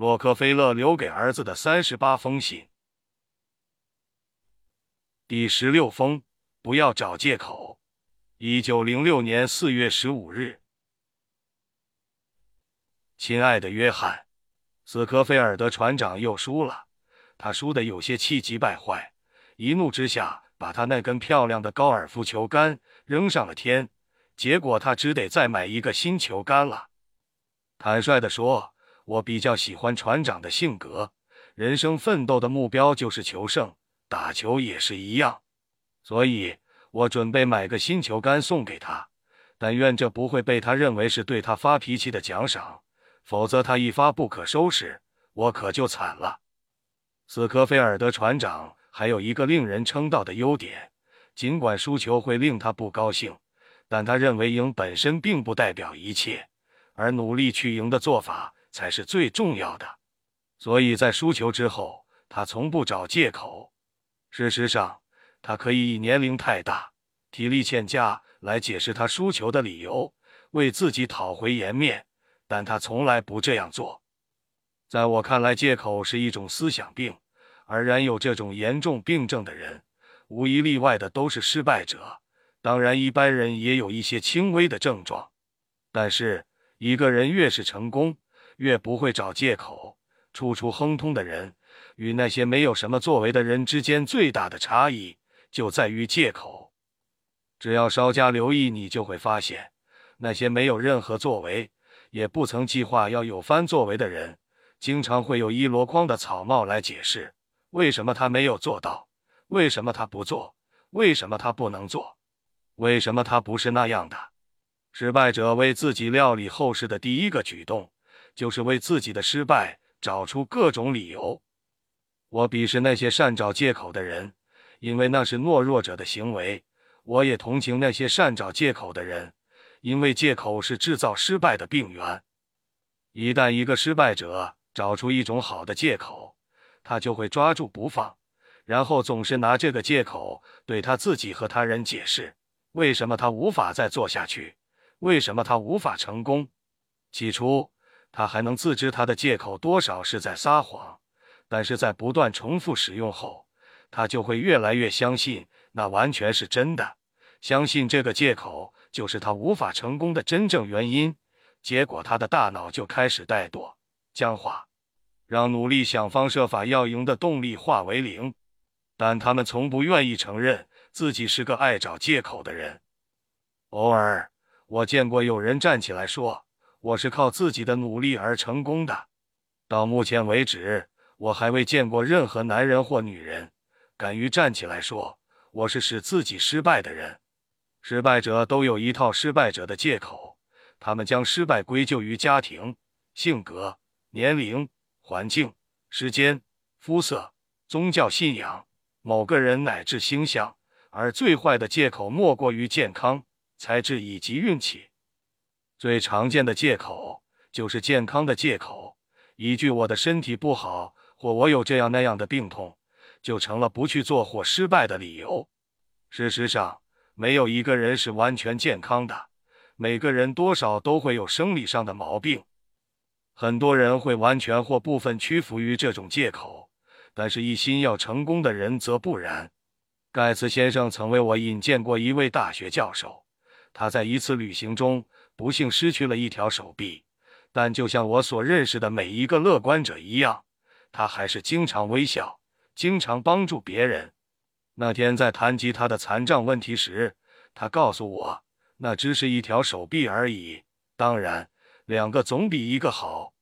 洛克菲勒留给儿子的三十八封信。第十六封：不要找借口。一九零六年四月十五日，亲爱的约翰，斯科菲尔德船长又输了，他输得有些气急败坏，一怒之下把他那根漂亮的高尔夫球杆扔上了天，结果他只得再买一个新球杆了。坦率地说。我比较喜欢船长的性格，人生奋斗的目标就是求胜，打球也是一样，所以我准备买个新球杆送给他，但愿这不会被他认为是对他发脾气的奖赏，否则他一发不可收拾，我可就惨了。斯科菲尔德船长还有一个令人称道的优点，尽管输球会令他不高兴，但他认为赢本身并不代表一切，而努力去赢的做法。才是最重要的，所以在输球之后，他从不找借口。事实上，他可以以年龄太大、体力欠佳来解释他输球的理由，为自己讨回颜面，但他从来不这样做。在我看来，借口是一种思想病，而然有这种严重病症的人，无一例外的都是失败者。当然，一般人也有一些轻微的症状，但是一个人越是成功，越不会找借口，处处亨通的人，与那些没有什么作为的人之间最大的差异就在于借口。只要稍加留意，你就会发现，那些没有任何作为，也不曾计划要有番作为的人，经常会有一箩筐的草帽来解释为什么他没有做到，为什么他不做，为什么他不能做，为什么他不是那样的。失败者为自己料理后事的第一个举动。就是为自己的失败找出各种理由。我鄙视那些善找借口的人，因为那是懦弱者的行为。我也同情那些善找借口的人，因为借口是制造失败的病源。一旦一个失败者找出一种好的借口，他就会抓住不放，然后总是拿这个借口对他自己和他人解释为什么他无法再做下去，为什么他无法成功。起初。他还能自知他的借口多少是在撒谎，但是在不断重复使用后，他就会越来越相信那完全是真的，相信这个借口就是他无法成功的真正原因。结果他的大脑就开始怠惰、僵化，让努力想方设法要赢的动力化为零。但他们从不愿意承认自己是个爱找借口的人。偶尔，我见过有人站起来说。我是靠自己的努力而成功的。到目前为止，我还未见过任何男人或女人敢于站起来说我是使自己失败的人。失败者都有一套失败者的借口，他们将失败归咎于家庭、性格、年龄、环境、时间、肤色、宗教信仰、某个人乃至星象，而最坏的借口莫过于健康、才智以及运气。最常见的借口就是健康的借口，一句“我的身体不好”或“我有这样那样的病痛”，就成了不去做或失败的理由。事实上，没有一个人是完全健康的，每个人多少都会有生理上的毛病。很多人会完全或部分屈服于这种借口，但是一心要成功的人则不然。盖茨先生曾为我引荐过一位大学教授，他在一次旅行中。不幸失去了一条手臂，但就像我所认识的每一个乐观者一样，他还是经常微笑，经常帮助别人。那天在谈及他的残障问题时，他告诉我，那只是一条手臂而已。当然，两个总比一个好，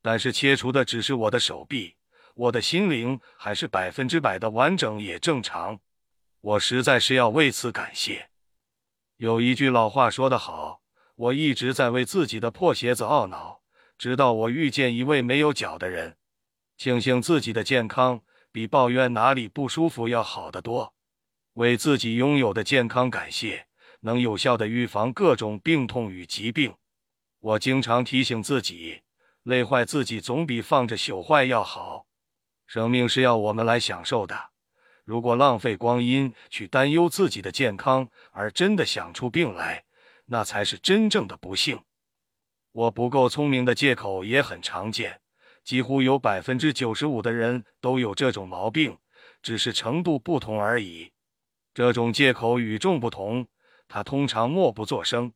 但是切除的只是我的手臂，我的心灵还是百分之百的完整也正常。我实在是要为此感谢。有一句老话说得好。我一直在为自己的破鞋子懊恼，直到我遇见一位没有脚的人，庆幸自己的健康比抱怨哪里不舒服要好得多。为自己拥有的健康感谢，能有效的预防各种病痛与疾病。我经常提醒自己，累坏自己总比放着朽坏要好。生命是要我们来享受的，如果浪费光阴去担忧自己的健康，而真的想出病来。那才是真正的不幸。我不够聪明的借口也很常见，几乎有百分之九十五的人都有这种毛病，只是程度不同而已。这种借口与众不同，他通常默不作声。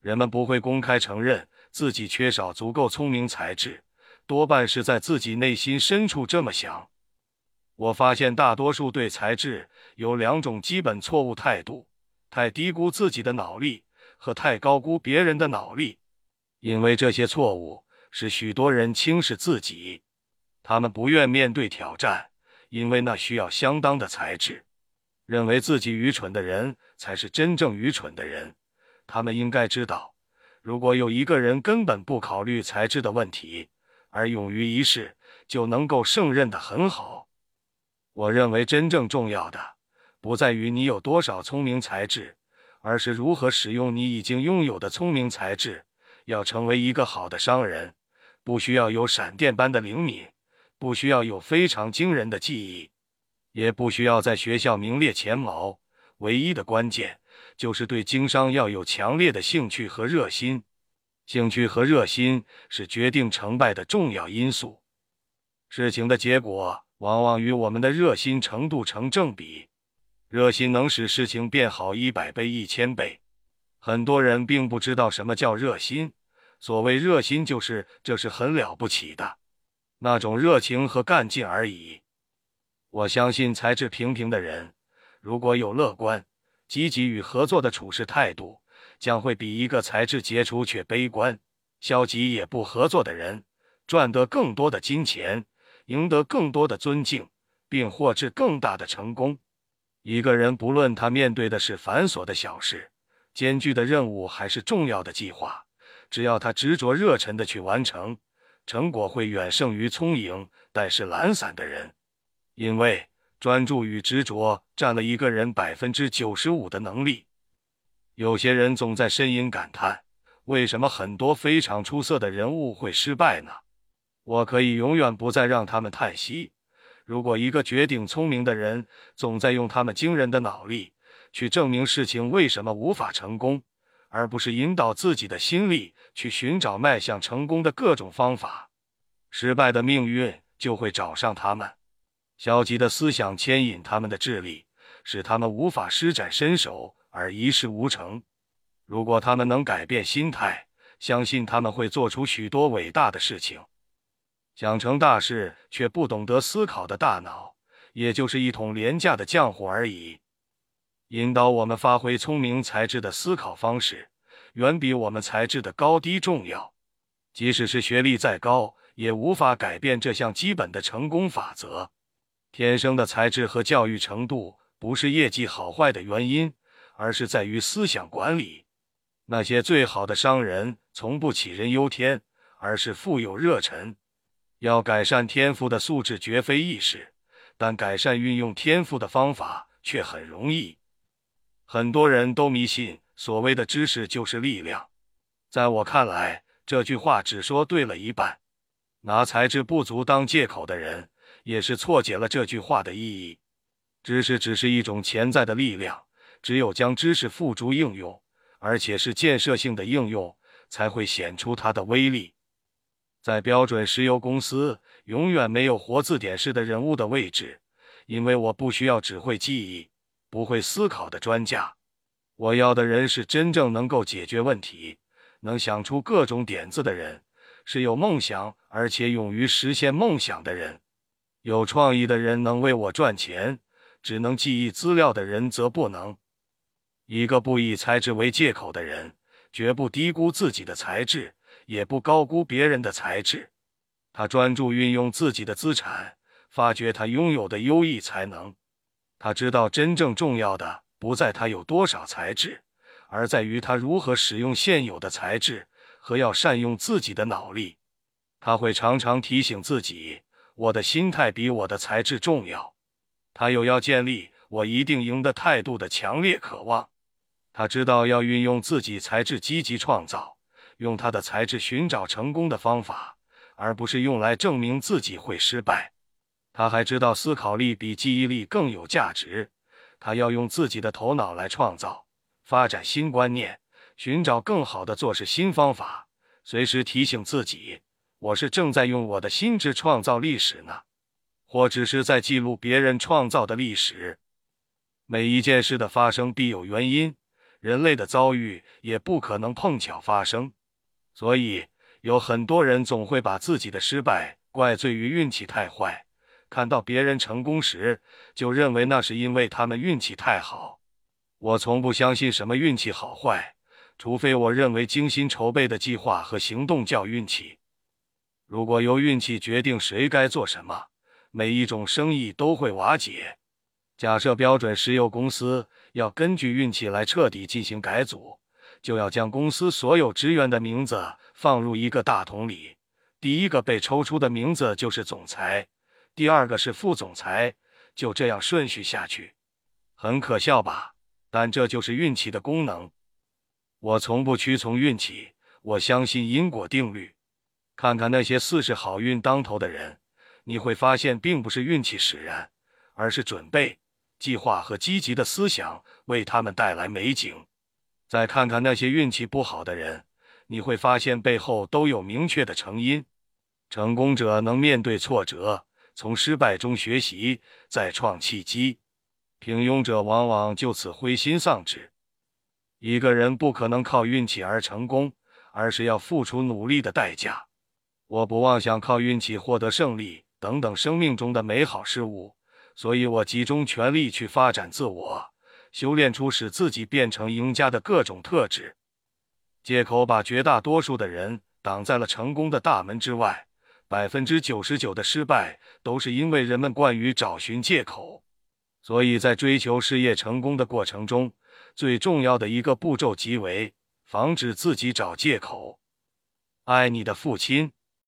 人们不会公开承认自己缺少足够聪明才智，多半是在自己内心深处这么想。我发现大多数对才智有两种基本错误态度：太低估自己的脑力和太高估别人的脑力。因为这些错误使许多人轻视自己，他们不愿面对挑战，因为那需要相当的才智。认为自己愚蠢的人才是真正愚蠢的人。他们应该知道，如果有一个人根本不考虑才智的问题，而勇于一试，就能够胜任的很好。我认为真正重要的不在于你有多少聪明才智，而是如何使用你已经拥有的聪明才智。要成为一个好的商人，不需要有闪电般的灵敏，不需要有非常惊人的记忆，也不需要在学校名列前茅。唯一的关键就是对经商要有强烈的兴趣和热心。兴趣和热心是决定成败的重要因素。事情的结果往往与我们的热心程度成正比。热心能使事情变好一百倍、一千倍。很多人并不知道什么叫热心。所谓热心，就是这是很了不起的那种热情和干劲而已。我相信才智平平的人，如果有乐观、积极与合作的处事态度，将会比一个才智杰出却悲观、消极也不合作的人赚得更多的金钱，赢得更多的尊敬，并获致更大的成功。一个人不论他面对的是繁琐的小事。艰巨的任务还是重要的计划，只要他执着热忱的去完成，成果会远胜于聪颖但是懒散的人。因为专注与执着占了一个人百分之九十五的能力。有些人总在呻吟感叹，为什么很多非常出色的人物会失败呢？我可以永远不再让他们叹息。如果一个绝顶聪明的人总在用他们惊人的脑力。去证明事情为什么无法成功，而不是引导自己的心力去寻找迈向成功的各种方法，失败的命运就会找上他们。消极的思想牵引他们的智力，使他们无法施展身手而一事无成。如果他们能改变心态，相信他们会做出许多伟大的事情。想成大事却不懂得思考的大脑，也就是一桶廉价的浆糊而已。引导我们发挥聪明才智的思考方式，远比我们才智的高低重要。即使是学历再高，也无法改变这项基本的成功法则。天生的才智和教育程度不是业绩好坏的原因，而是在于思想管理。那些最好的商人从不杞人忧天，而是富有热忱。要改善天赋的素质绝非易事，但改善运用天赋的方法却很容易。很多人都迷信所谓的知识就是力量，在我看来，这句话只说对了一半。拿才智不足当借口的人，也是错解了这句话的意义。知识只是一种潜在的力量，只有将知识付诸应用，而且是建设性的应用，才会显出它的威力。在标准石油公司，永远没有活字典式的人物的位置，因为我不需要只会记忆。不会思考的专家，我要的人是真正能够解决问题、能想出各种点子的人，是有梦想而且勇于实现梦想的人。有创意的人能为我赚钱，只能记忆资料的人则不能。一个不以才智为借口的人，绝不低估自己的才智，也不高估别人的才智。他专注运用自己的资产，发掘他拥有的优异才能。他知道，真正重要的不在他有多少才智，而在于他如何使用现有的才智和要善用自己的脑力。他会常常提醒自己：“我的心态比我的才智重要。”他有要建立“我一定赢”的态度的强烈渴望。他知道要运用自己才智积极创造，用他的才智寻找成功的方法，而不是用来证明自己会失败。他还知道思考力比记忆力更有价值，他要用自己的头脑来创造、发展新观念，寻找更好的做事新方法，随时提醒自己：我是正在用我的心智创造历史呢，或只是在记录别人创造的历史。每一件事的发生必有原因，人类的遭遇也不可能碰巧发生。所以，有很多人总会把自己的失败怪罪于运气太坏。看到别人成功时，就认为那是因为他们运气太好。我从不相信什么运气好坏，除非我认为精心筹备的计划和行动叫运气。如果由运气决定谁该做什么，每一种生意都会瓦解。假设标准石油公司要根据运气来彻底进行改组，就要将公司所有职员的名字放入一个大桶里。第一个被抽出的名字就是总裁，第二个是副总裁，就这样顺序下去。很可笑吧？但这就是运气的功能。我从不屈从运气，我相信因果定律。看看那些四是好运当头的人，你会发现，并不是运气使然，而是准备、计划和积极的思想为他们带来美景。再看看那些运气不好的人，你会发现背后都有明确的成因。成功者能面对挫折，从失败中学习，再创契机；平庸者往往就此灰心丧志。一个人不可能靠运气而成功，而是要付出努力的代价。我不妄想靠运气获得胜利等等生命中的美好事物，所以我集中全力去发展自我，修炼出使自己变成赢家的各种特质。借口把绝大多数的人挡在了成功的大门之外，百分之九十九的失败都是因为人们惯于找寻借口。所以在追求事业成功的过程中，最重要的一个步骤即为防止自己找借口。爱你的父亲。